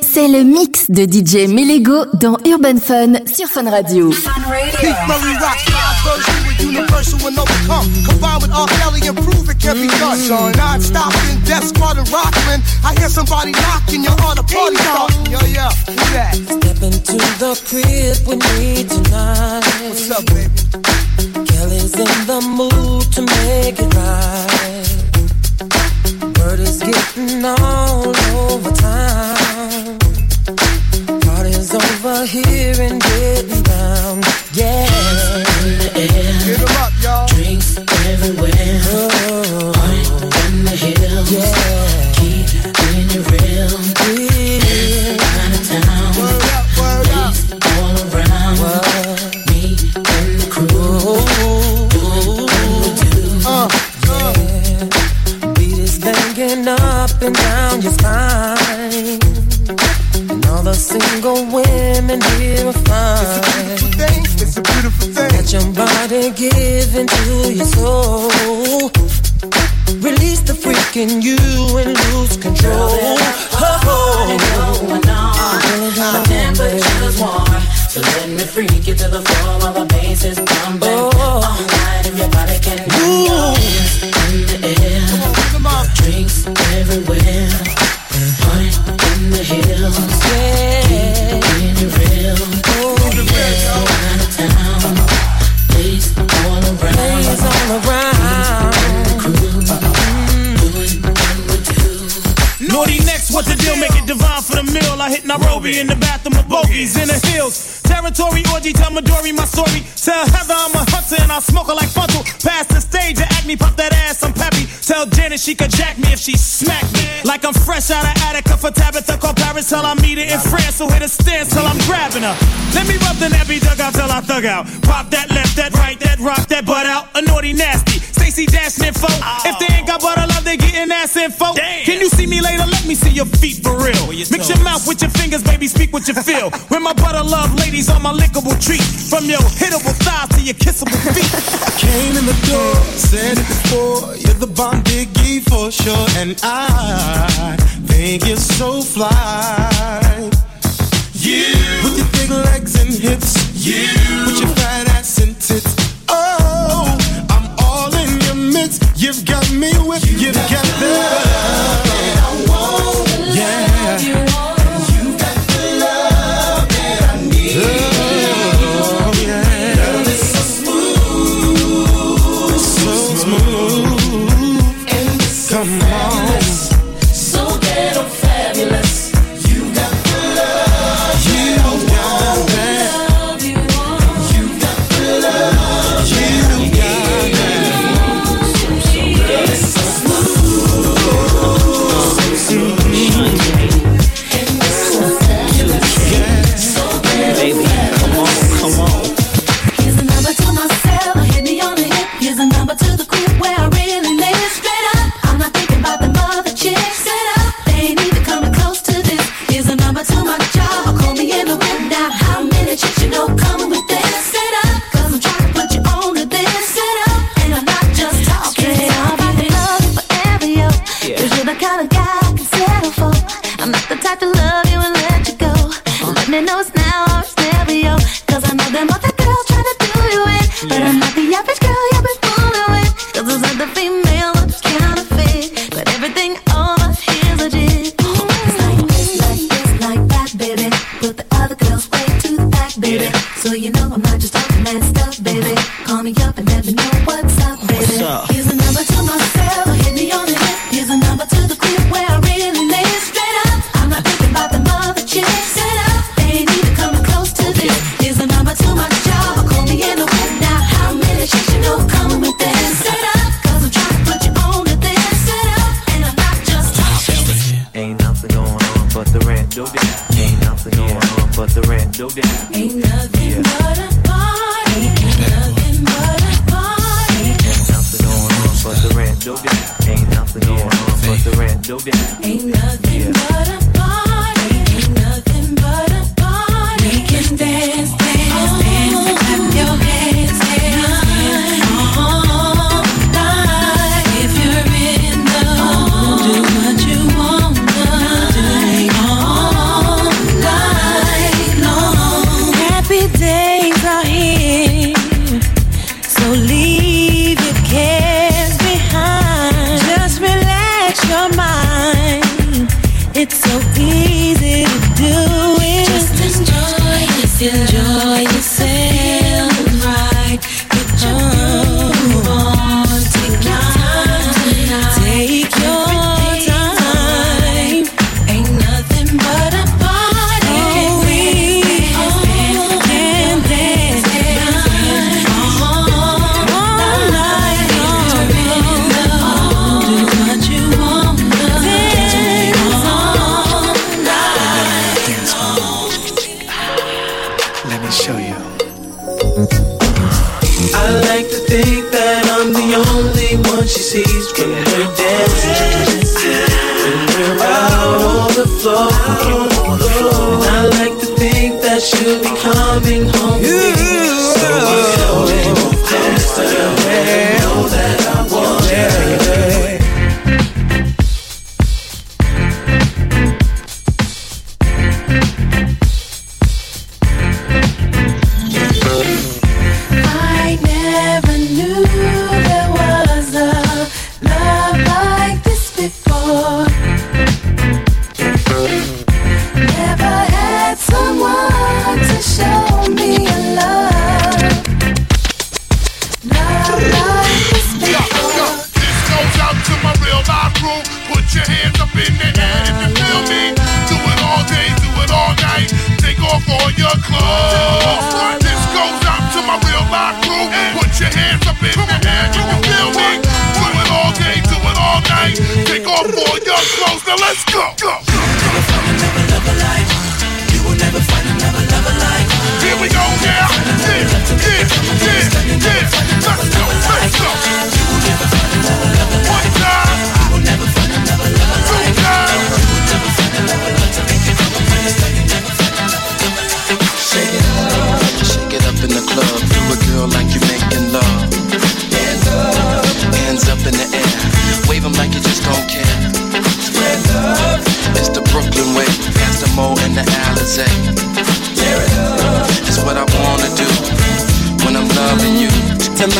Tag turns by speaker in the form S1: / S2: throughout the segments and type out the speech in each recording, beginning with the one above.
S1: C'est le mix de DJ Melego dans Urban Fun sur Fun Radio.
S2: Keith Murray rocks live version with universal and overcome. Combined with R. Kelly and prove it can be done. Non-stop in Death Squad and Rockland. I hear somebody knocking, you're on a party starting. Yo, yeah, who that?
S3: Step into the crib with me tonight.
S2: What's up, baby?
S3: Kelly's in the mood to make it right. Word is getting all over town. Over here and getting down. Yeah. Single women here are fine.
S2: Thing, it's a beautiful thing.
S3: Let your body give into your soul. Release the freak in you and lose control.
S4: Party
S3: Oh,
S4: going on, the temperature's warm. So let me freak you to the floor while the bass is pumping.
S3: Oh.
S4: All night if your body can move. Hands in the air.
S2: Come on.
S4: Drinks everywhere. Party in the hills.
S3: yeah.
S5: Smoke her like Funtal. Pass the stage and act me, pop that ass, I'm peppy. Tell Janet she could jack me if she smack me. Like I'm fresh out of Attica for Tabitha, call Paris till I meet her in France. So hit a stance till I'm grabbing her. Let me rub the nappy dug out till I thug out. Pop that left, that right, that rock, that butt out. A naughty nasty. Stacy Dash info. Oh. If they ain't got butter love, they getting ass info. Can you see me later? Let me see your feet for real. Mix your mouth with your fingers, baby. Speak what you feel. When my butter love ladies on my lickable treat. From your hittable thighs to your kissable feet.
S6: Came in the door, said it before. You're the bomb diggy for sure, and I think you're so fly. You with your big legs and hips, you with your fat ass and tits. Oh, I'm all in your midst. You've got me with, you've got the love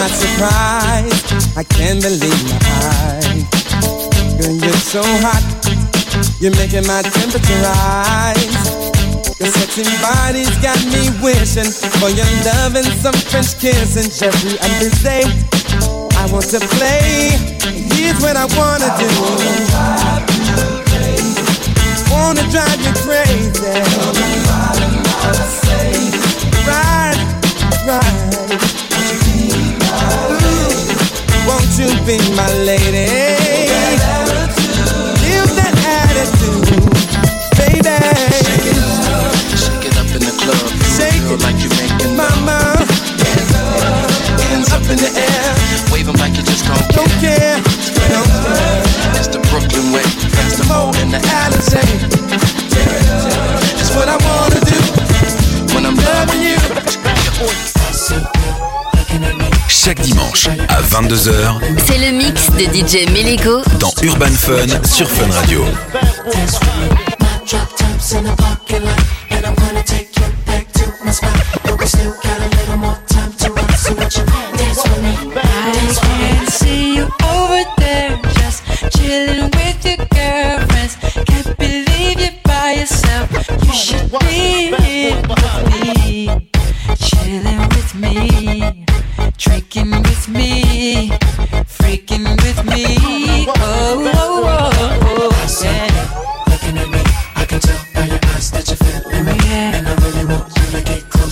S7: not surprised. I
S8: can't believe my eyes. Girl, you're so hot. You're making my temperature rise. Your sexy body's got me wishing for your love and some French kiss and Jeffrey Alizé. I want to play. Here's what I wanna I do. Wanna drive you crazy. Wanna drive you crazy. to be my lady. Give that attitude, feel that attitude, baby.
S9: Shake it up, shake it up in the club.
S8: Shake feel
S9: like you're making my
S8: mouth.
S9: Hands up, in the air. Wave them like you just don't care.
S8: Don't care.
S9: it's the Brooklyn way. That's the Mo in the Alizé. Tear it up.
S10: chaque dimanche à 22h.
S1: C'est le mix de DJ Melego
S10: dans Urban Fun sur Fun Radio.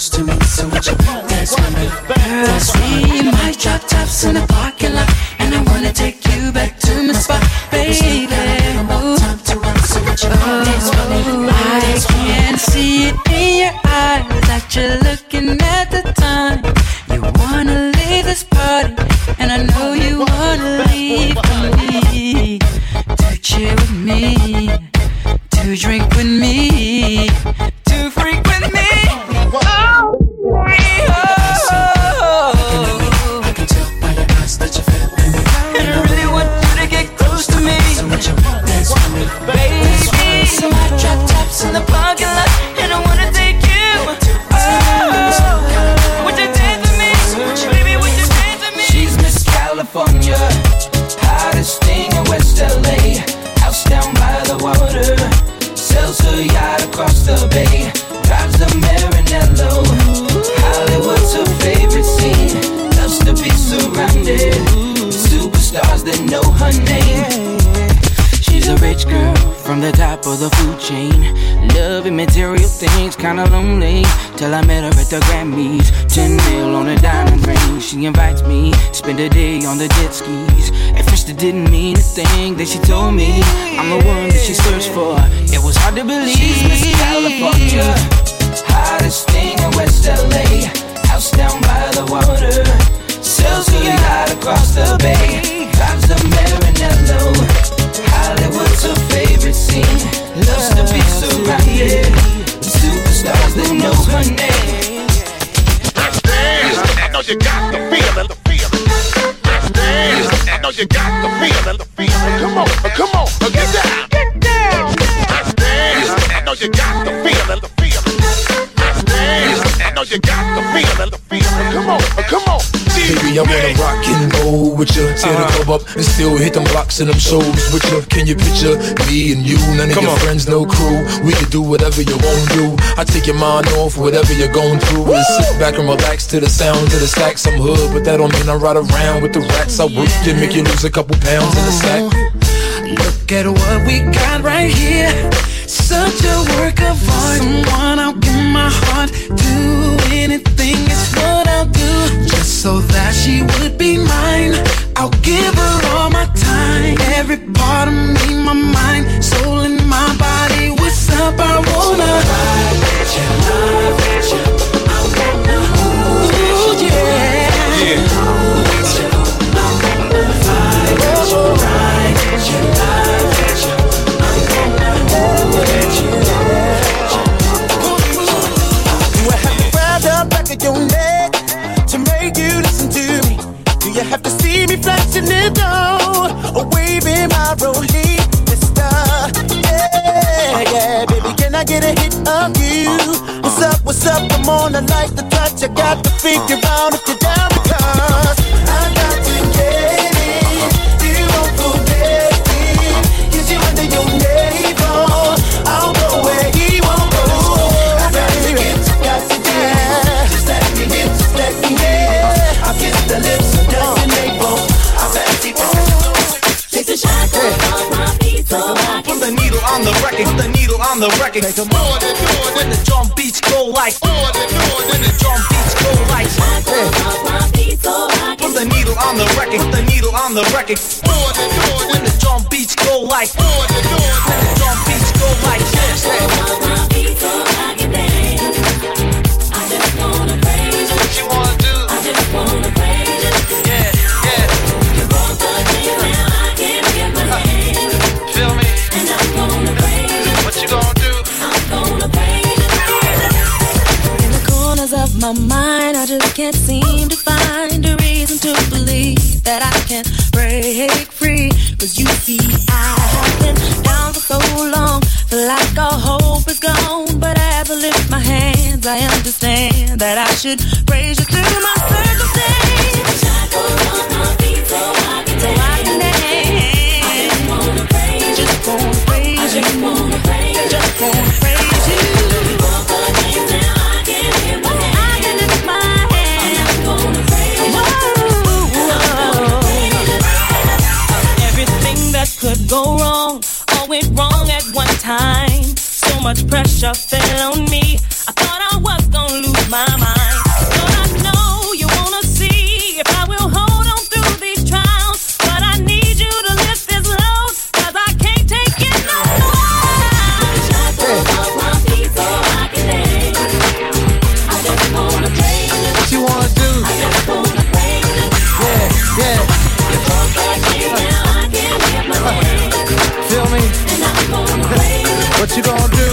S4: close to me, so what you
S6: want? That's women, that's me, my drop tops in the
S11: park. The
S12: feeling, the feeling.
S13: With you. Tear the uh-huh. club up and still hit them blocks and them shows with you. Can you picture me and you? None of Come your on. friends, no crew. We can do whatever you want to do. I take your mind off whatever you're going through. And sit back and relax to the sound of the stacks. I'm hood, but that don't mean I ride around with the rats. I work to make you lose a couple pounds in the sack.
S14: Oh, look at what we got right here. Such a work of art. Someone I'll give my heart to. Anything is what I'll do. So that she would be mine. I'll give her all my time. Every part of me, my What's up?
S2: I'm on, I like the touch. I got to figure out if you're down because I got to get it. You won't forget me. Is you under your neighbor? I'll go where he won't go. I got to get you, got to get. Just let me in, just let me in. I'll kiss the lips of your neighbor. I'll let you Take the shackles off my feet so I
S5: Put the needle on the record, Put the needle on the record. Make more than more when like more than more when the drum beats go like. Put the needle on the record, put the needle on the record. More than more when the drum beats go like more than more when the drum beats go like this. What
S6: can't seem to find a reason to believe that I can break free. Cause you see, I have been down for so long, feel like all hope is gone. But as I lift my hands, I understand that I should praise you through my circumstance. So I can dance. I just wanna praise you. Just wanna praise you. Just wanna praise you. Could go wrong, all went wrong at one time. So much pressure fell on me. I thought I was gonna lose my mind.
S15: tu vas en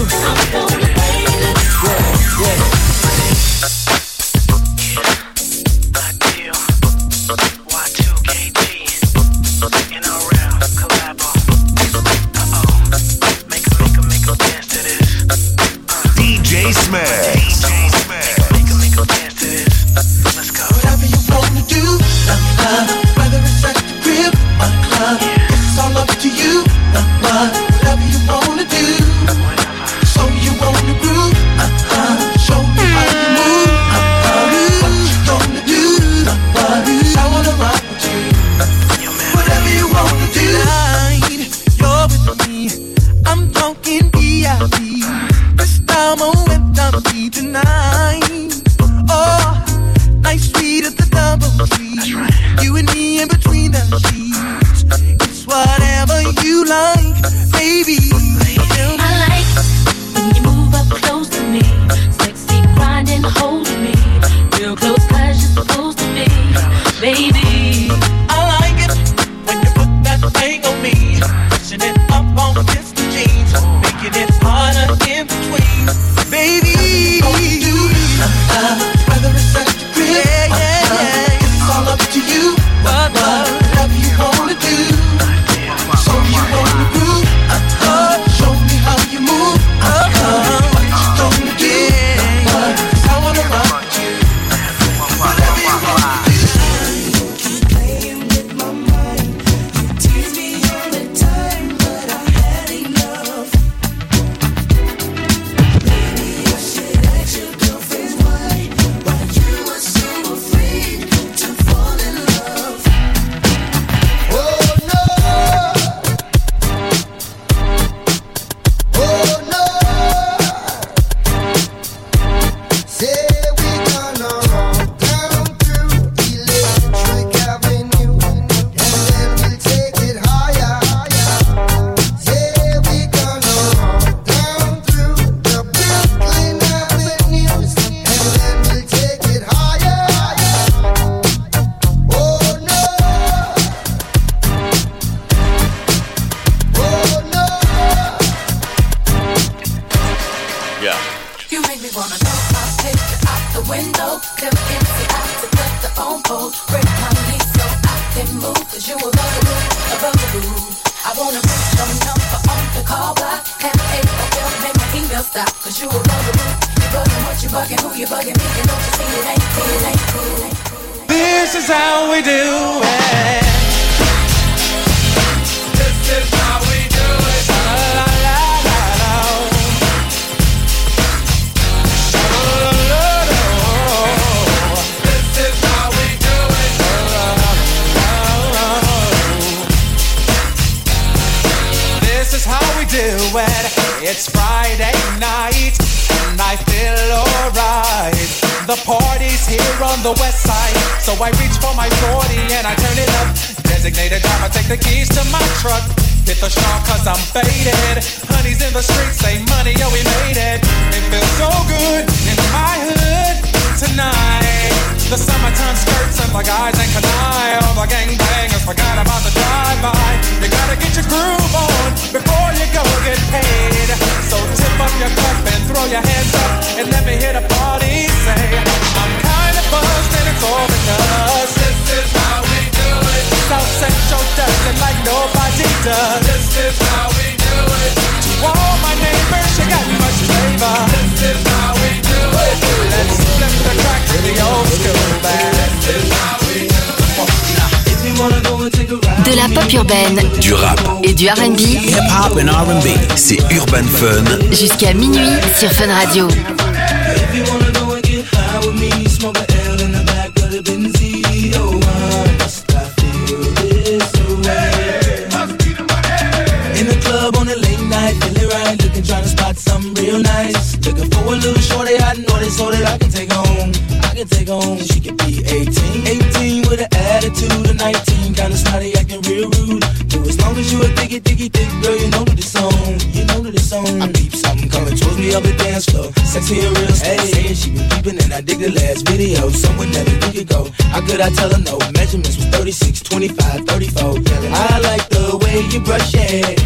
S11: De la pop urbaine,
S10: du rap.
S11: Et du RB,
S10: c'est Urban Fun.
S11: Jusqu'à minuit sur Fun Radio.
S16: I tell her no. Measurements was 36, 25, 34. I like the way you brush
S17: it.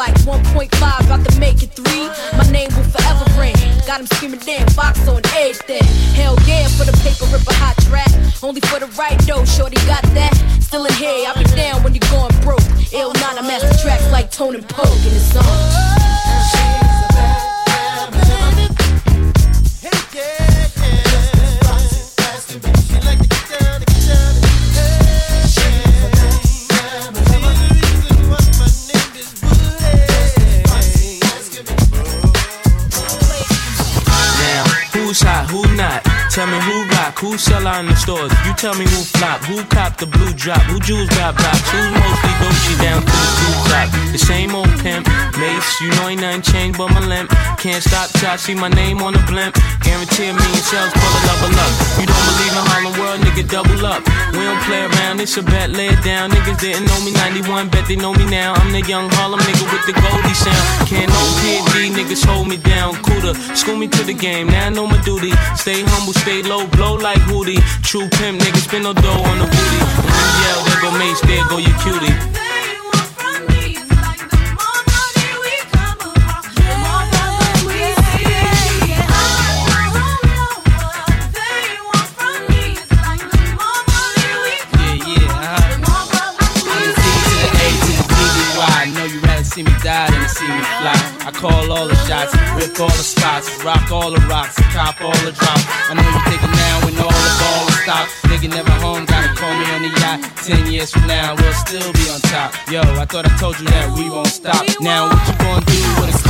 S17: Like 1.5, about to make it three. My name will forever ring. Got him screaming, damn, box on everything. Hell yeah, for the paper, rip a hot track. Only for the right though, shorty got that. Still in here, I'll be down when you're going broke. Ill not, I master tracks like Tone and Poke in the song.
S18: Tell me who rock, who sell out in the stores. You tell me who flop, who cop the blue drop, who jewels got blocks, who's mostly Gucci down to the blue top. The same old pimp, Mase, you know ain't nothing changed but my limp. Can't stop till I see my name on the blimp. Guarantee a million sales, pull a level up. You don't believe in Harlem World, nigga, double up. We don't play around, it's a bet, lay it down. Niggas didn't know me 91, bet they know me now. I'm the young Harlem nigga with the Goldie sound. Can't no PD, niggas hold me down. Cooler, school me to the game, now I know my duty. Stay humble, stay low, blow like Hootie. True pimp, niggas spin no dough on the booty. And there go Mase, there go your cutie.
S6: Call all the shots, rip all the spots, rock all the rocks, cop all the drops. I know you thinking now when all the ball is stopped. Nigga never home, gotta call me on the yacht. Ten years from now, we'll still be on top. Yo, I thought I told you that we won't stop. Now what you gonna do with that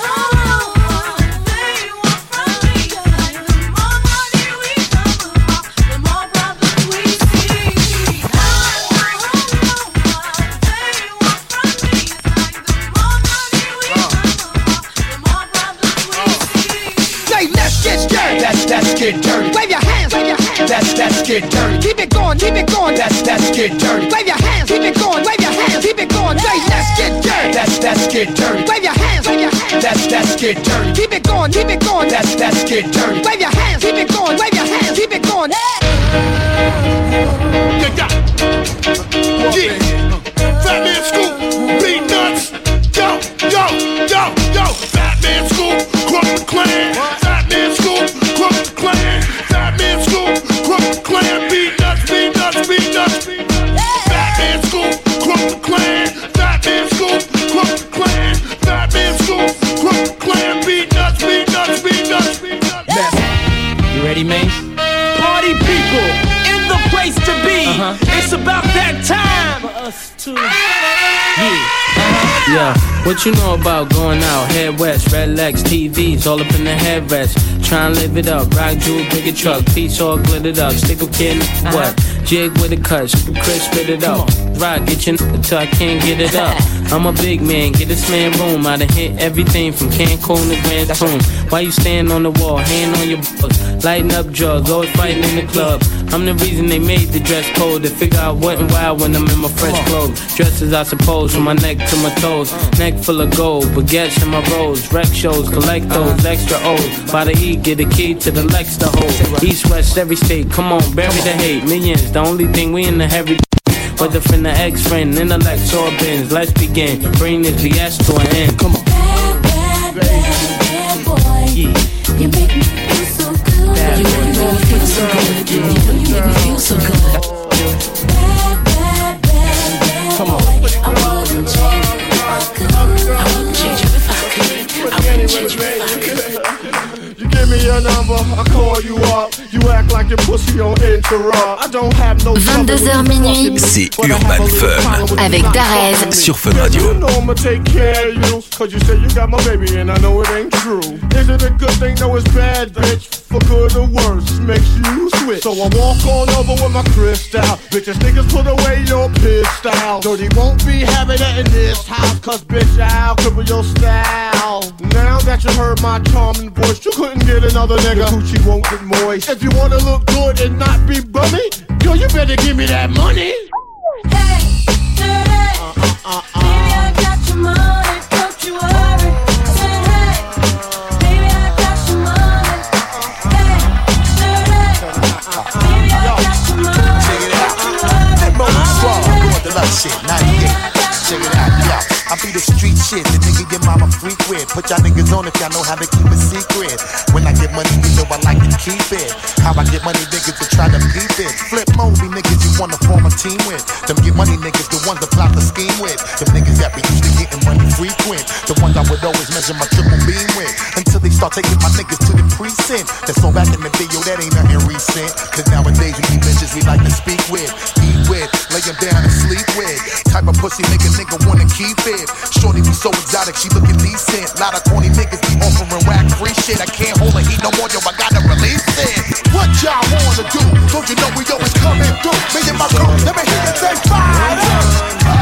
S19: That's that's get dirty.
S20: Keep it going, keep it going.
S19: That's that's get dirty.
S20: Wave your hands, keep it going. Wave your hands, keep it going. Say, let's get dirty.
S19: That's that's get dirty.
S20: Wave your hands, wave your hands.
S19: That's that's get dirty.
S20: Keep it going, keep it going.
S19: That's that's get dirty.
S20: Wave your hands, keep it going. Wave your hands, keep it going.
S21: Got Yeah. Fat Man Scoop, beat nuts. Yo, yo, yo, yo. Fat Man Scoop, Crook Clan.
S22: It's about that time for us to.
S18: Yeah, what you know about going out? Head west, red legs, TVs, all up in the headrest. Try and live it up, rock jewel, bigger truck, piece all glittered up, stick a kid, what? Jig with a cut, Chris spit it up. Rock, get your n- till I can't get it up. I'm a big man, get this man room. I done hit everything from Cancun to Grand Tune. Why you stand on the wall, hand on your butt, lighting up drugs, always fighting in the club. I'm the reason they made the dress code to figure out what and why when I'm in my fresh clothes. Dresses, I suppose, from my neck to my toes. Neck full of gold, baguettes in my rolls. Rec shows, collect those extra O's. By the E, get a key to the Lex to hold. East, west, every state, come on, bury the hate. Millions, the only thing we in the heavy. Whether from the ex friend, intellect or bins, let's begin. Bring this BS to an end. Come on.
S6: You make me feel so good. You make me feel so good. You make me feel so good.
S12: Your number, I call you up. You act like your pussy on interrupt. I don't have no
S1: 22h minuit.
S10: C'est Urban Fun
S1: Avec Darez.
S10: sur Fun Radio.
S12: You know I'ma take care of you. Cause you say you got my baby and I know it ain't true. Is it a good thing? No, it's bad, bitch. For good or worse, makes you switch. So I walk on over with my crystal. Bitches, niggas put away your pistol. Dirty won't be having it in this house. Cause bitch, I'll cripple your style. Now that you heard my charming voice, you couldn't get another nigga. Coochie won't get moist. If you wanna look good and not be bummy, yo, you better give me that money.
S23: Shit, I be the street shit, the nigga your mama freak with. Put y'all niggas on if y'all know how to keep a secret. When I get money, you know I like to keep it. How I get money, niggas to try to peep it. Flip Moby niggas you wanna form a team with. Them get money niggas, the ones that plot the scheme with. Them frequent. The ones I would always measure my triple beam with. Until they start taking my niggas to the precinct. That's so back in the yo, that ain't nothing recent. Cause nowadays we need bitches we like to speak with, eat with, lay 'em down and sleep with. Type of pussy make a nigga wanna keep it. Shorty be so exotic, she looking decent. Lot of corny niggas be offering whack free shit. I can't hold a heat no more, yo, I gotta release it. What y'all wanna do? Don't you know we always coming through? Me and my crew, let me hear you say fire.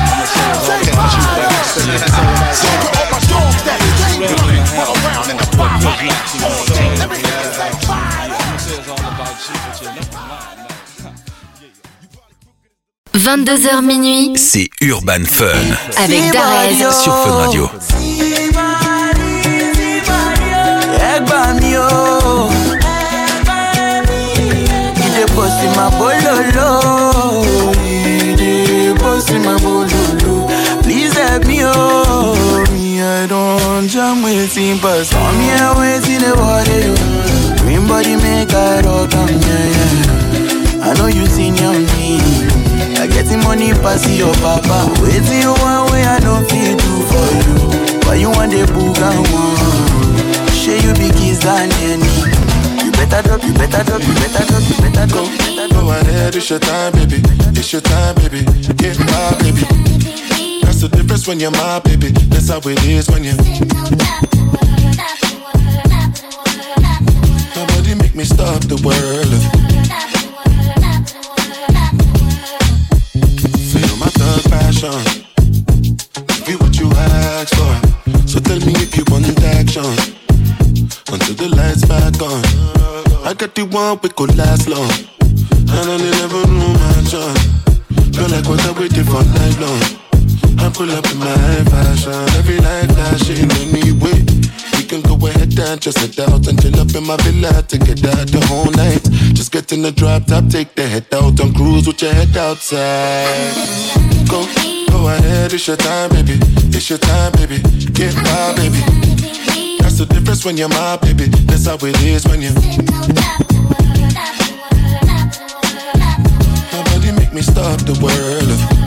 S1: 22h minuit,
S10: c'est Urban Fun.
S1: Avec Darez.
S10: Sur Fun Radio.
S11: Jam waiting pass. Come here waiting the water yo. Green body make I rock am yeah yeah. I know you senior me. I getting money pass your papa. Waiting you one way I don't feel do for you. Why you want the booga one? Share you be kiss than any. You better drop, you better drop, you better drop, you better drop.
S24: Go ahead, it's your time, baby. It's your time, baby. Get my baby. That's the difference when you're my baby. That's how it is when you. Nobody make me stop the world. Feel my thug passion. Be what you ask for. So tell me if you want action. Until the lights back on. I got the one we could last long. And I never knew my job. Feel like what I waited for night long. Pull up in my fashion. Every life flashing wait. We can go ahead and just head out and chill up in my villa to get out the whole night. Just get in the drop top, take the head out and cruise with your head outside. Go, go ahead, it's your time, baby. It's your time, baby. Get my baby. That's the difference when you're my baby. That's how it is when you. Nobody make me stop the world.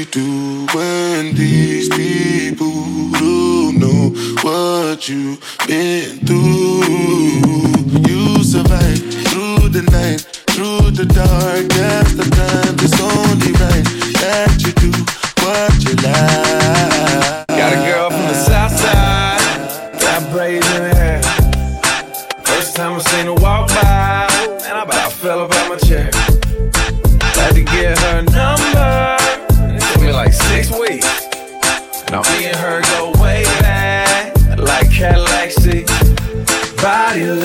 S24: We do when these people don't know what you've been through? You survive through the night, through the dark. That's the time. It's only right that you do what you like.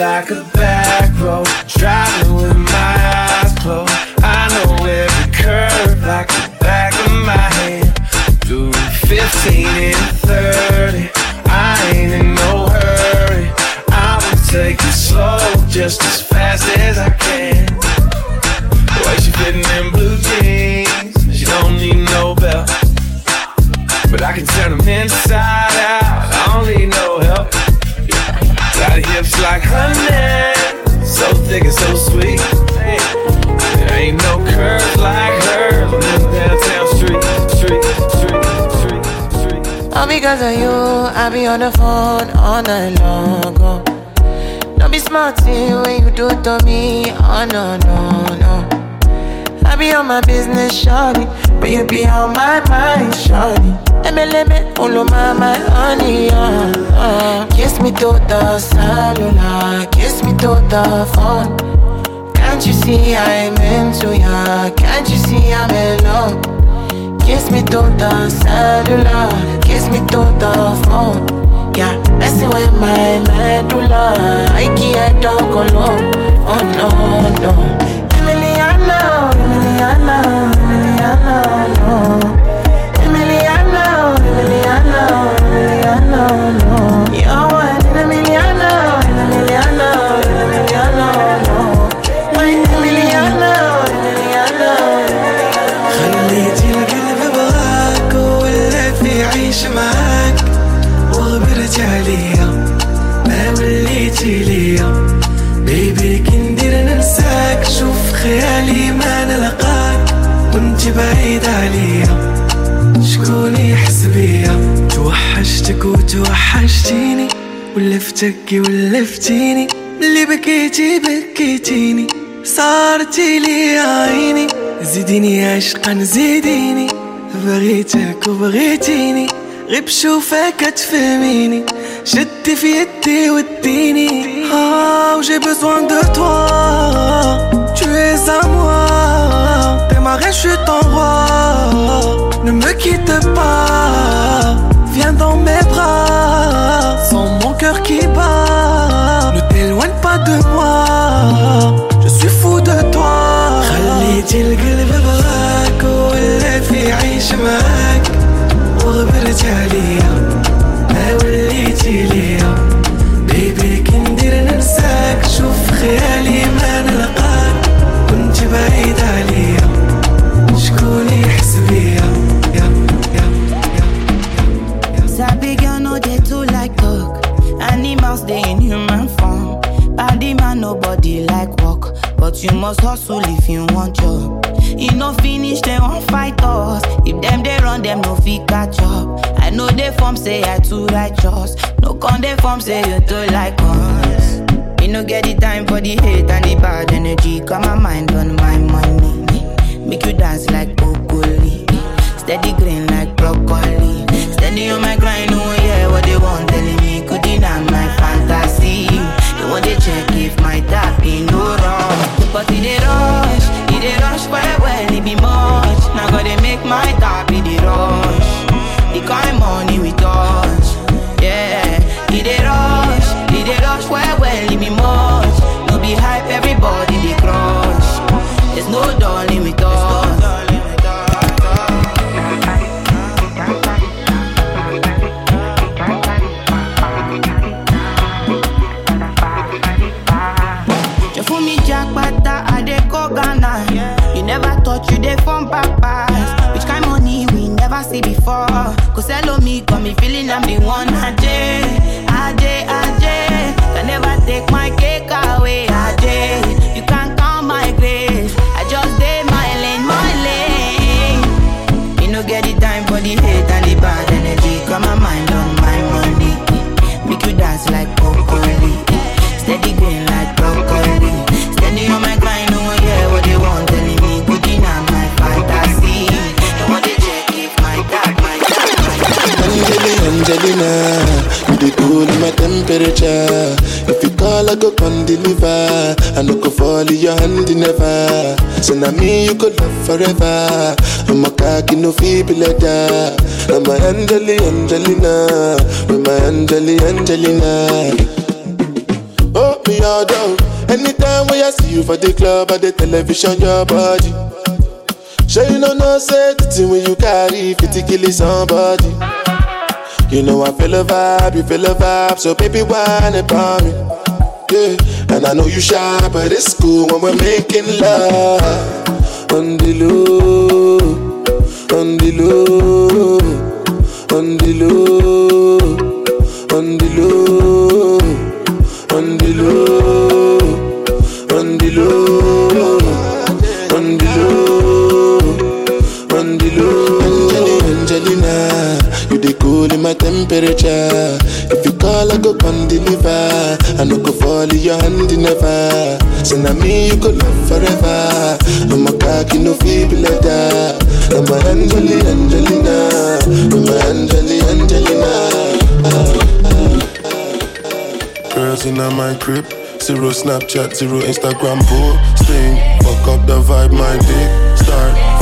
S25: Like a back road. Driving with my eyes closed. I know every curve like the back of my hand. Do 15 and 30. I ain't in no hurry. I will take it slow, just as fast as I can. Like honey, so thick and so sweet. There ain't no curves like hers on them downtown streets, streets, streets, streets.
S26: All because of you, I be on the phone all night long. Oh. Don't be smarty when you do it to me. Oh no, no, no. I be on my business, shawty. But you be on my mind, shawty. MLM, all of my, my honey, uh, uh. Kiss me to the cellular, kiss me to the phone. Can't you see I'm into ya? Can't you see I'm in love? Kiss me to the cellular, kiss me to the phone. Yeah, messing with my medulla. I can't talk alone. Oh no, no. Emiliano, Emiliano, no. Emiliano, Emiliano, Emiliano, no.
S25: توحشتك وتوحشتيني ولفتك ولفتيني اللي بكيتي بكيتيني. صارتي لي عيني زيديني عشقا زيديني. بغيتك وبغيتيني غير بشوفك تفهميني. شدي في يدي وديني. Ah, j'ai besoin de toi Tu es à moi. T'es ma reine, je suis ton roi. Ne me quitte pas. Viens dans mes bras
S27: you must hustle if you want job. E no finish dem wan fight us. If them they run them no fit catch up. I know they form say I too righteous. No con dey form say you too like us. Me no get the time for the hate and the bad energy. Got my mind on my money. Make you dance like broccoli. Steady green like broccoli. Steady on my grind, oh yeah, what they want telling me. Could deny my fantasy. They want to check if my tap in no wrong. But it dey rush, it dey rush well, well, it be much. Now gotta make my top, in the rush. Cause hello me, got me feeling I'm the one. Ajay,
S24: So me you could love forever. I'm a cocky no feeble letter. I'm a Angeli, Angelina, with my Angeli, Angelina. Oh, me your door. Anytime when I see you for the club or the television, your body. Sure you know no say the thing when you carry 50 kill somebody. You know I feel a vibe, you feel a vibe, so baby whine about me. Yeah, and I know you shy, but it's cool when we're making love on the low, on the low, on the low, on the low, on the low, on the low, on the low, on the low. Angelina, you the cool in my temperature. If you call, I go come deliver. I no go fall in your hand never. So now me you go love forever. I'm a cocky no feeble like that. I'm a Angeli Angelina, I'm a Angeli Angelina. Girls in my crib, zero Snapchat, zero Instagram posting. Fuck up the vibe, my dick start.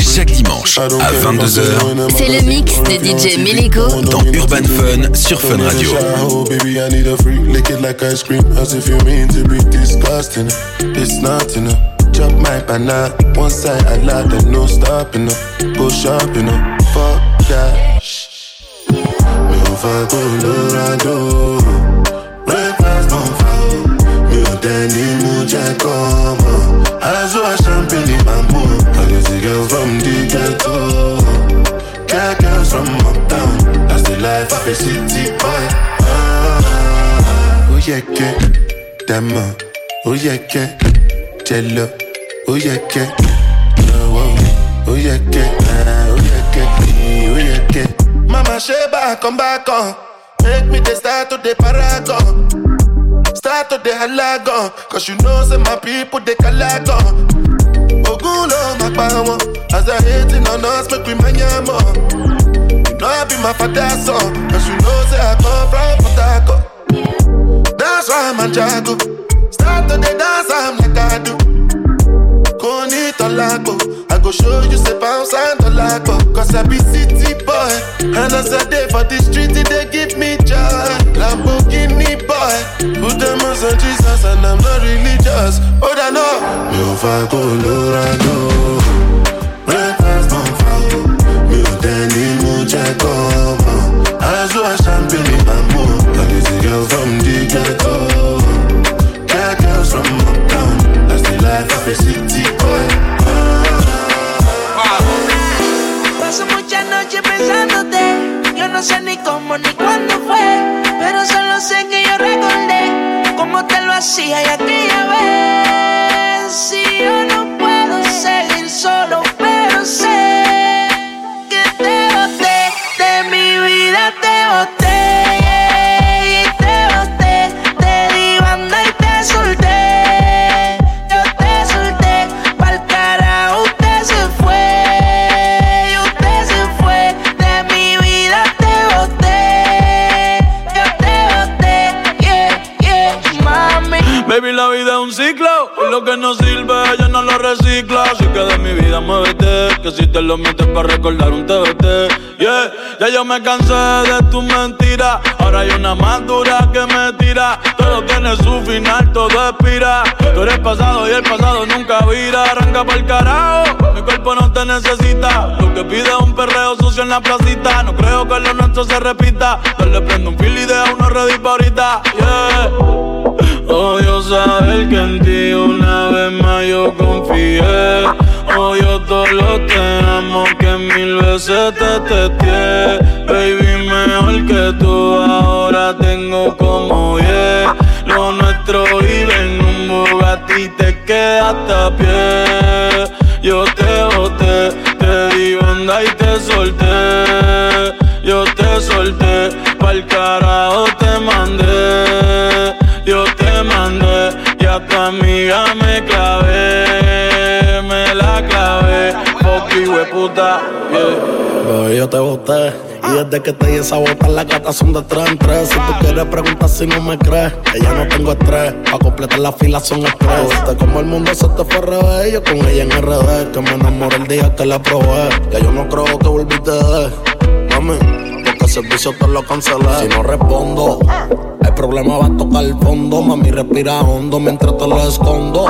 S10: Chaque dimanche à 22h,
S1: C'est le mix de DJ Melego
S10: dans Urban Fun sur Fun Radio.
S24: Oh, baby, I need a freak. Lick it like ice cream, as if you mean to be disgusting. It's not enough. Chop my banana, one side I like that no stopping up. Go shopping up, fuck that. Mi ò fa Colorado, breakfast don't fall. Mi ò dẹ̀ ní mú jẹ́ kọ́ mọ́. Azo a champagne mood. All these girls from the ghetto. Life of a city boy. Oh yeah, que Dama. Oh yeah, que Jello. Oh yeah, que oh, yeah, que ah, Oh yeah, que Oh yeah, que Mama Sheba, come back on. Make me the start to the paragon. Start to the halagon. Cause you know, say my people, they calagon. Ogun lo ma pa wọn. As they hating on us, make we manya more. Know I be my father's son. Cause you know, say I come from Harcourt. That's why I'm a jago. Start to the dance, I'm like I do. Koni tolago. I go show you say bounce and tolago. Cause I be city boy. And as I day for the street, they give me joy. Lamborghini boy. Put them on Jesus and I'm not religious. Oh, I know. Mi ò fa Colorado. Breakfast don't fall. Mi ò mú jẹ́ kọ́mọ. Azu a champagne in my mood. All these girls from the ghetto. Cat girls from uptown. That's the life of a city boy.
S28: Paso muchas noches pensándote. Yo no sé ni cómo ni cuándo fue. Pero solo sé que yo recordé cómo te lo hacía y aquella si te
S29: lo metes para recordar un TBT. Yeah, ya yo me cansé de tus mentiras. Ahora hay una más dura que me tira. Todo tiene su final, todo expira. Tú eres pasado y el pasado nunca vira. Arranca para el carajo, mi cuerpo no te necesita. Lo que pide es un perreo sucio en la placita. No creo que lo nuestro se repita. Yo le prendo un fil y deja uno ready pa' ahorita. Yeah. Odio saber que en ti una vez más yo confié. Odio todo lo te amo que mil veces te testé. Baby, mejor que tú ahora tengo como diez. Lo nuestro vive en un Bugatti te quedaste a pie. Yo te boté, te di banda y te solté. Yo te solté, pa'l carajo te mandé. Yo te
S30: boté. Y desde que te di esa bota, las gatas son de tres en tres. Si tú quieres preguntar si no me crees, que ya no tengo estrés. Pa' completar la fila son estrés. Viste como el mundo se te fue al revés. Yo con ella en RD, que me enamoré el día que la probé. Ya yo no creo que volviste de mami. Porque el servicio te lo cancelé. Si no respondo, problema va a tocar el fondo. Mami, respira hondo mientras te lo escondo.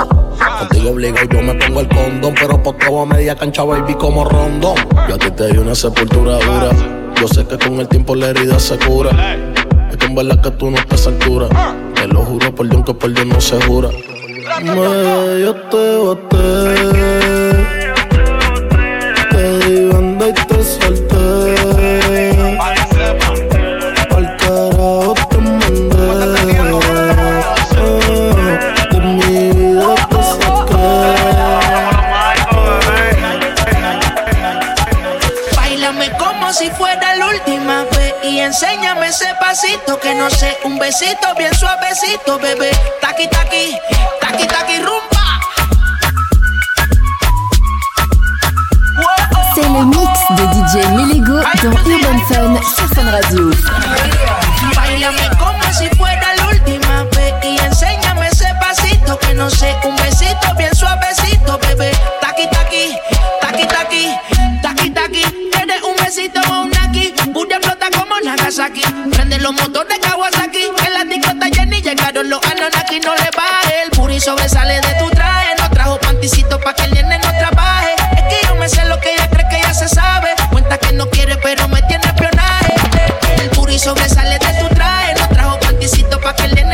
S30: Contigo obligo y yo me pongo el condón. Pero por todo a media cancha, baby, como rondo. Yo a te di una sepultura dura. Yo sé que con el tiempo la herida se cura. Es que en verdad que tú no estás a altura. Te lo juro por Dios que por Dios no se jura. Me, yo te boté.
S28: Enséñame ese pasito que no sé, un besito bien suavecito, bebé. Taqui taqui, taqui taqui rumba.
S1: C'est le mix de DJ Melego dans Urban Fun sur Fun Radio.
S28: Bailame como si fuera la última vez y enséñame ese pasito que no sé, un besito bien suavecito, bebé. Taqui taqui, taqui taqui, taqui como Nagasaki. Prende los motores Kawasaki, en la discota Jenny llegaron los Anunnaki, no le baje. El puri sobresale de tu traje, no trajo panticito pa' que el nene no trabaje. Es que yo me sé lo que ella cree que ya se sabe. Cuenta que no quiere, pero me tiene espionaje. El puri sobresale de tu traje, no trajo panticito pa' que el nene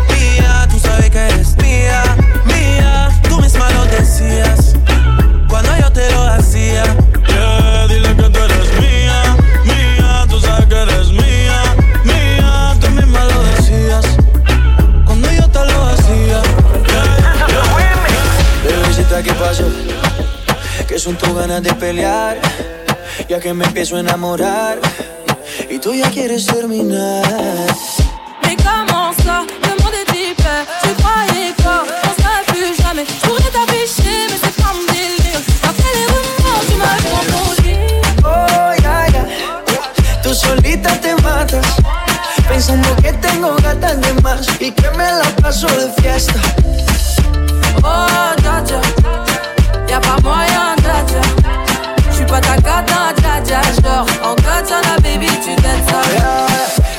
S31: Que son tus ganas de pelear, ya que me empiezo a enamorar y tú ya quieres terminar.
S6: Mais comment ça Demande tes peurs Tu croyais quoi On serait plus jamais Je pourrais t'afficher mais c'est mon délire Après les rumeurs tu m'as confondu
S31: Oh, ya, ya. Tú solita te matas, pensando que tengo gatas de más y que me la paso de fiesta.
S6: Oh dja Y'a pas moyen dja J'suis pas ta gata dja J'dors en baby tu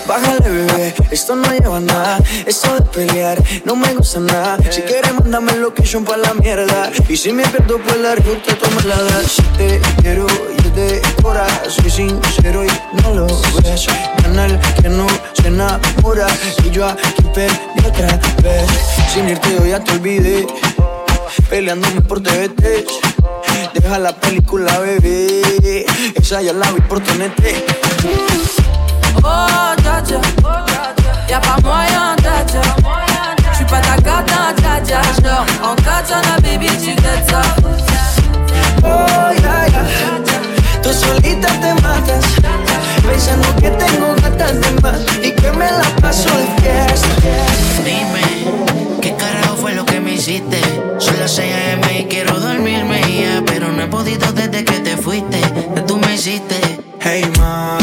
S31: Bájale, bebé, esto no lleva nada. Esto de pelear no me gusta nada. Si quieres, mándame location pa' la mierda. Y si me pierdo por la ruta, toma la da. Si te quiero, yo cora. Soy sincero y no lo ves. Canal que no se enamora. Y yo aquí perdí otra vez. Sin irte, yo ya te olvidé. Peleándome por TVT. Deja la película, bebé. Esa ya la vi por TNT.
S6: Oh dja Y'a pas moyen dja J'suis pas ta gata dja J'dors en katana baby tu t'aides ça
S31: Oh, ya, ya. Tú solita te matas, pensando que tengo gatas de más y que me la paso de fiesta.
S28: Dime, ¿qué carajo fue lo que me hiciste? Son las 6 a.m. y quiero dormirme ya, pero no he podido desde que te fuiste. Que tú me hiciste.
S31: Hey ma,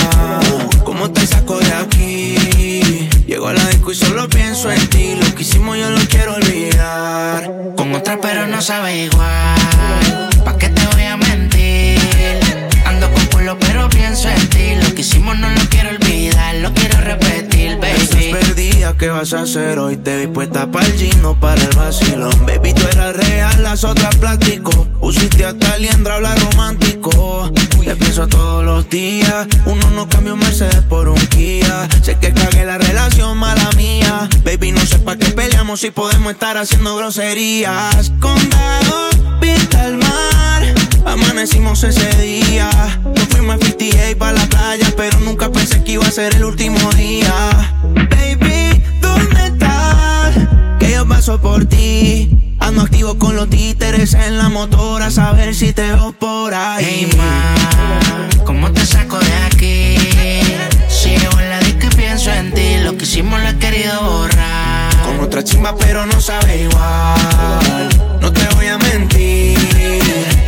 S31: ¿cómo te saco de aquí? Llego a la disco y solo pienso en ti. Lo que hicimos yo lo quiero olvidar.
S28: Con otra pero no sabe igual. ¿Pa' qué te voy a mentir? Culo pero pienso en ti. Lo que hicimos no lo quiero olvidar, lo quiero repetir,
S31: Estás
S28: baby.
S31: perdida, ¿qué vas a hacer hoy? Te vi puesta para el gino, para el vacilón. Baby, tú eras real, las otras plástico. Usiste hasta liendra, habla romántico. Te pienso todos los días. Uno no cambia un Mercedes por un Kia. Sé que cagué la relación, mala mía. Baby, no sé pa' qué peleamos si podemos estar haciendo groserías. Condado, vista al mar. Amanecimos ese día. Nos fuimos a 58 para la playa, pero nunca pensé que iba a ser el último día. Baby, ¿dónde estás?
S32: Que yo paso por ti. Ando activo con los títeres en la motora, a saber si te veo por ahí.
S33: Hey, ma, ¿cómo te saco de aquí? lo que hicimos lo he querido borrar.
S32: Con otra chimba, pero no sabe igual. No te voy a mentir.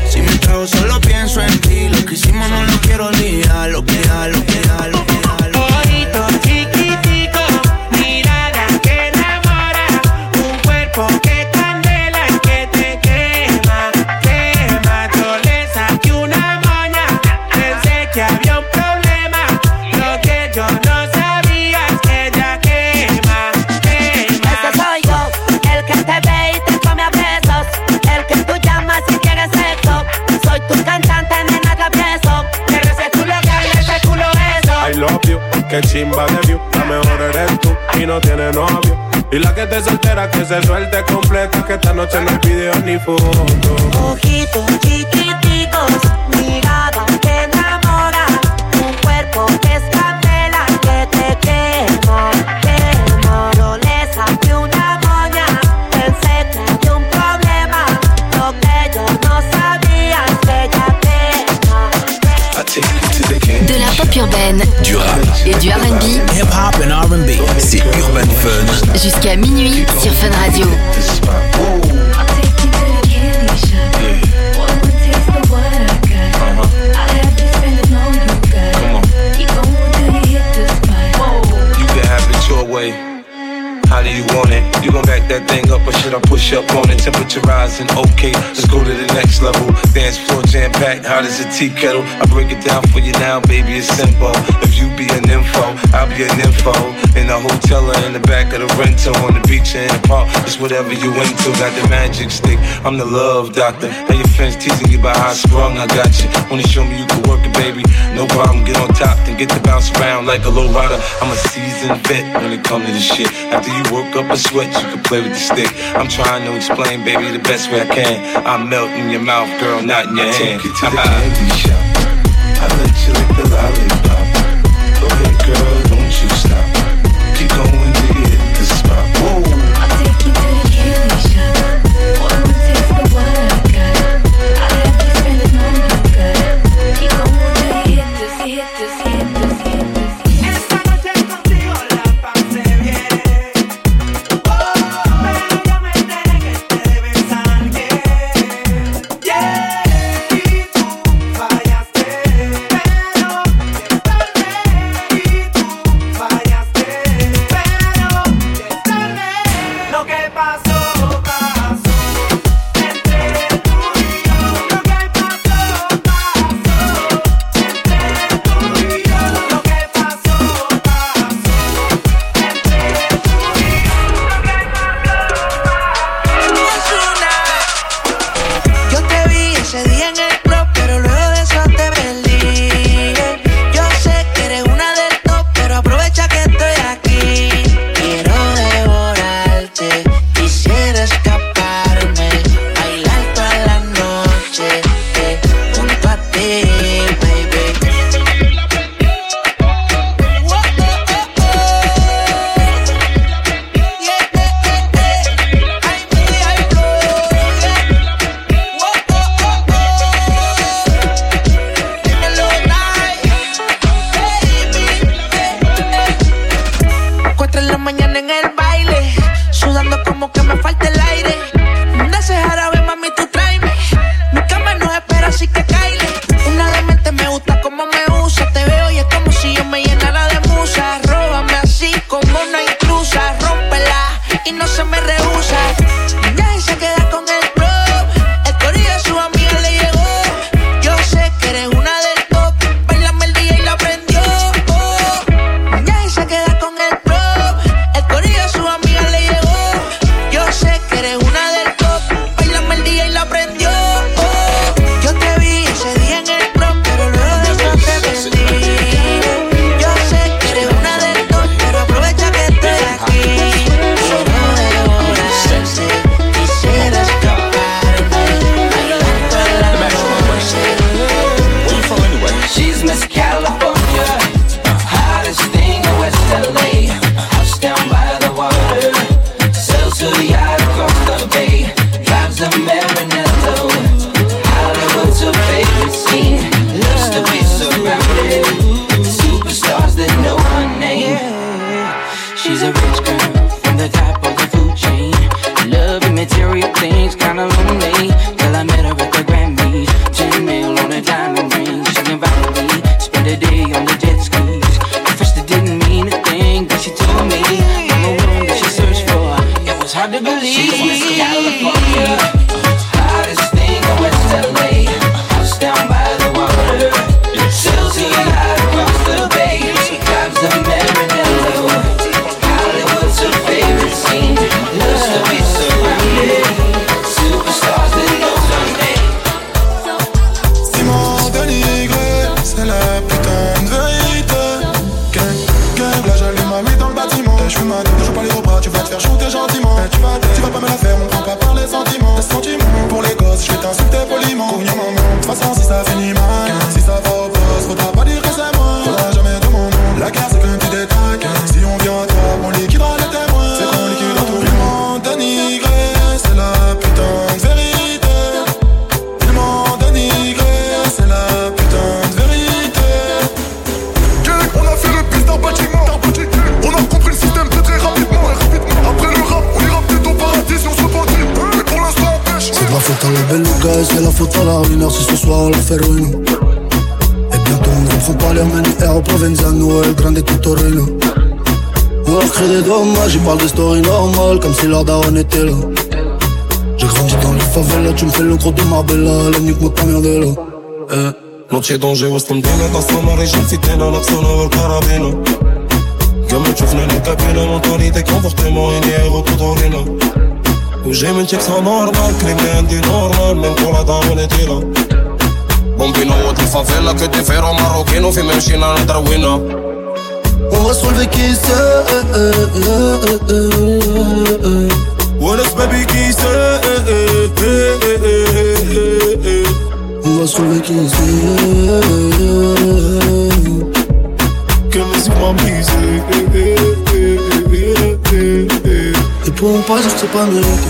S32: Si me trago, solo pienso en ti. Lo que hicimos no lo quiero olvidar. Lo que lo que da, lo que da. que
S34: se suelte completa, que esta noche no hay video ni foto.
S28: Ojito, Okay, let's go to the next level. Dance floor jam packed, hot as a tea kettle. I break it down for you now, baby. It's simple. If you be an info, I'll be an info. In a hotel or in the back of the rental, on the beach or in the park, it's whatever you into. Got the magic stick. I'm the love doctor. How you teasing you about how strong I got you. Wanna show me you can work it, baby? No problem, get on top, then get to bounce around like a low rider. I'm a seasoned vet when it comes to this shit. After you work up a sweat, you can play with the stick. I'm trying to explain, baby, the best way I can. I melt in your mouth, girl, not in your I hand. Take you to the candy shop. I let you lick the lollipop.
S33: así te
S31: polimos, crée des dommages, ils parlent de story normales, comme si leur daron était là. J'ai grandi dans les favelas, tu me fais le gros de Marbella, la nuque moi ta merde là. Eh.
S35: Noche donde واسطنبينا تصنع رجال ستين نقصنا والكرابينا كما تشوفنا الكابينا مونتاليتي كونفورتيمون اني غوتوتورينا وجاي من تشيكس نورمال كلمة عندي نورمال من كل دار تيلا بومبينو ود الفافيلا كنت فيرو ماروكينو في ممشينا ندروينا
S31: On va soulever qui c'est
S35: What else baby qui c'est
S31: On va soulever qui c'est
S35: Que musique
S31: m'a brisé Et pour pas dire que c'est pas mérité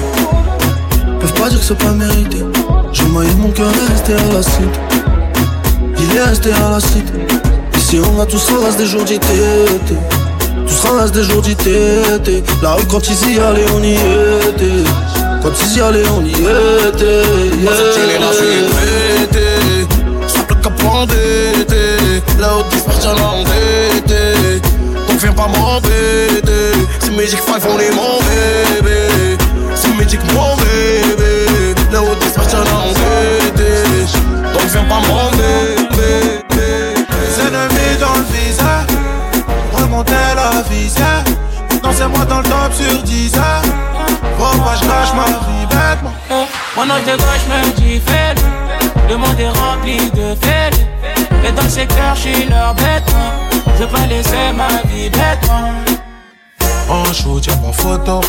S31: Peuvent pas dire que c'est pas mérité J'ai maillé mon cœur est resté à la cité Il est resté à la cité Ici on a tous race des jours d'été Tous race des jours d'été La rue quand ils y allaient on y était. Quand ils y allaient on y était.
S35: Pété Simple capant d'été Là où tu fais j'en endetté Donc viens pas m'embêter. C'est Magic 5 on est mon bébé. C'est Magic mon bébé. Là où tu fais j'en endetté Donc viens pas m'embêter
S36: Dansez-moi dans le top sur 10 heures. Faut pas je gâche ma vie bêtement.
S18: Mon ange de gauche me dit fais Le monde est rempli de faits Et dans le secteur, je suis leur bêtement Je pas laisser ma vie bêtement
S36: En shoot, y'a pas photo.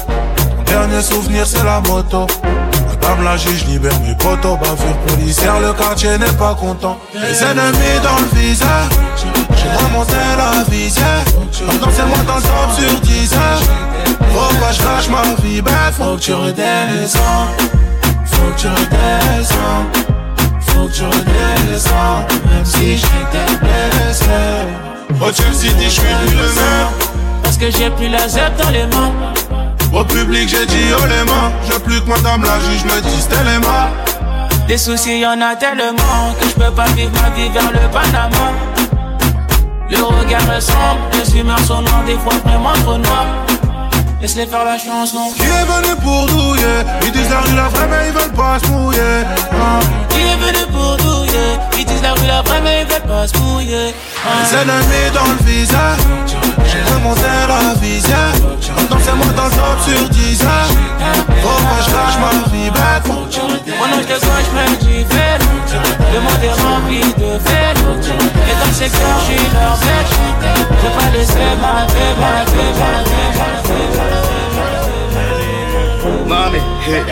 S36: Mon dernier souvenir, c'est la moto. Madame la juge libère mes potos. Bavure policière, le quartier n'est pas content. Les ennemis dans le visage. J'ai remonté la visière. Dansez-moi dans le top sur 10 heures. Faut pas je lâche ma vie? Bête. Faut que tu redescends. Faut que tu redescends. Faut que tu redescends. Même si j'étais blessé. Au Chelsea City, je suis plus le même.
S18: Parce que j'ai plus la zep dans les mains
S36: Au public, j'ai dit oh les mains. J'ai plus que madame la juge me les mains.
S18: Des soucis y en a tellement Que je peux pas vivre ma vie vers le Panama Le regard ressemble Les humeurs sont noires Des fois vraiment trop noires Laisse-les faire la chanson
S36: Qui est venu pour douiller? Ils disent la rue la vraie mais ils veulent pas se mouiller Ah.
S18: Qui est venu pour douiller? Ils disent la rue la vraie mais ils veulent pas se mouiller Ah.
S36: Les ennemis dans le visage J'ai remonté la visière dans le top sur 10 heures Faut pas je lâche ma vie bête
S18: Mon ange de gauche me dit Le monde est rempli de faits Et dans le secteur je suis leur bête. Je veux pas laisser ma vie, ma vie, ma
S31: hey.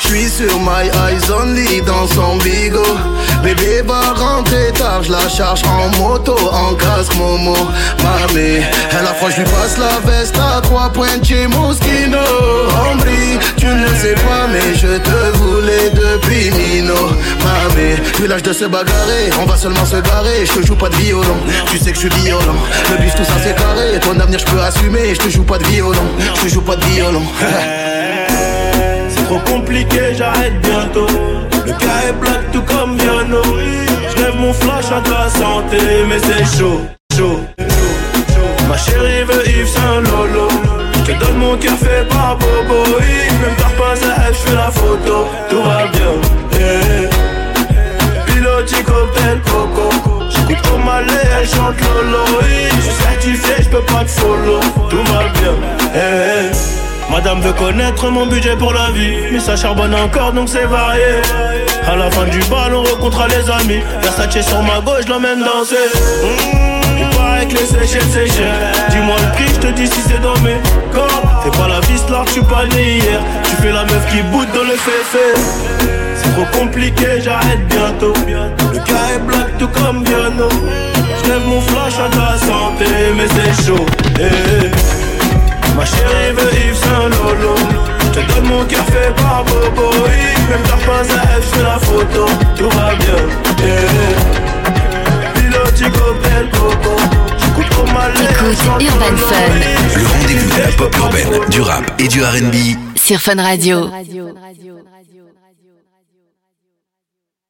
S31: J'suis sur my eyes only dans son bigo Bébé va rentrer tard, je la charge en moto, en casque Momo. Mamé, elle a froid, je lui passe la veste à trois points chez Moschino. Tu ne sais pas, mais je te voulais depuis Mino. Mamé, vu l'âge de se bagarrer, on va seulement se garer. Je te joue pas de violon, tu sais que je suis violent. Le bif, tout ça c'est carré, ton avenir je peux assumer. Je te joue pas de violon, je te joue pas de violon.
S14: Trop compliqué, j'arrête bientôt. Le cas est black tout comme Viano. Je lève mon flash à ta santé, mais c'est chaud, chaud, chaud. Ma chérie veut Yves Saint Lolo. Je donne mon cœur fait par Bobo. Yves, même par pas je fais la photo. Tout va bien. eh. Piloti cocktail coco. J'écoute comme aller, elle chante Lolo. Je suis certifié, je peux pas te follow. Tout va bien. eh. Madame veut connaître mon budget pour la vie Mais ça charbonne encore donc c'est varié. À la fin du bal on rencontre les amis. Versace sur ma gauche, l'emmène danser. Mmh, Il paraît que les Seychelles c'est cher Dis-moi le prix, je te dis si c'est dans mes cordes. Fais pas la vis là, suis pas né hier. Tu fais la meuf qui boude dans le féfé C'est trop compliqué, j'arrête bientôt. Le cas est black tout comme Viano. Je mon flash à ta santé mais c'est chaud. Eh, eh. Ma chérie veut Yves Saint Lolo Je te donne mon cœur fait par Bobo Yves, Même t'as pas à elle, je la photo Tout va bien yeah. Piloti cocktail coco J'écoute trop mal
S1: Écoute Urban Fun
S10: Le rendez-vous de la pop urbaine, du rap et du RB.
S1: sur Fun Radio.
S37: Radio.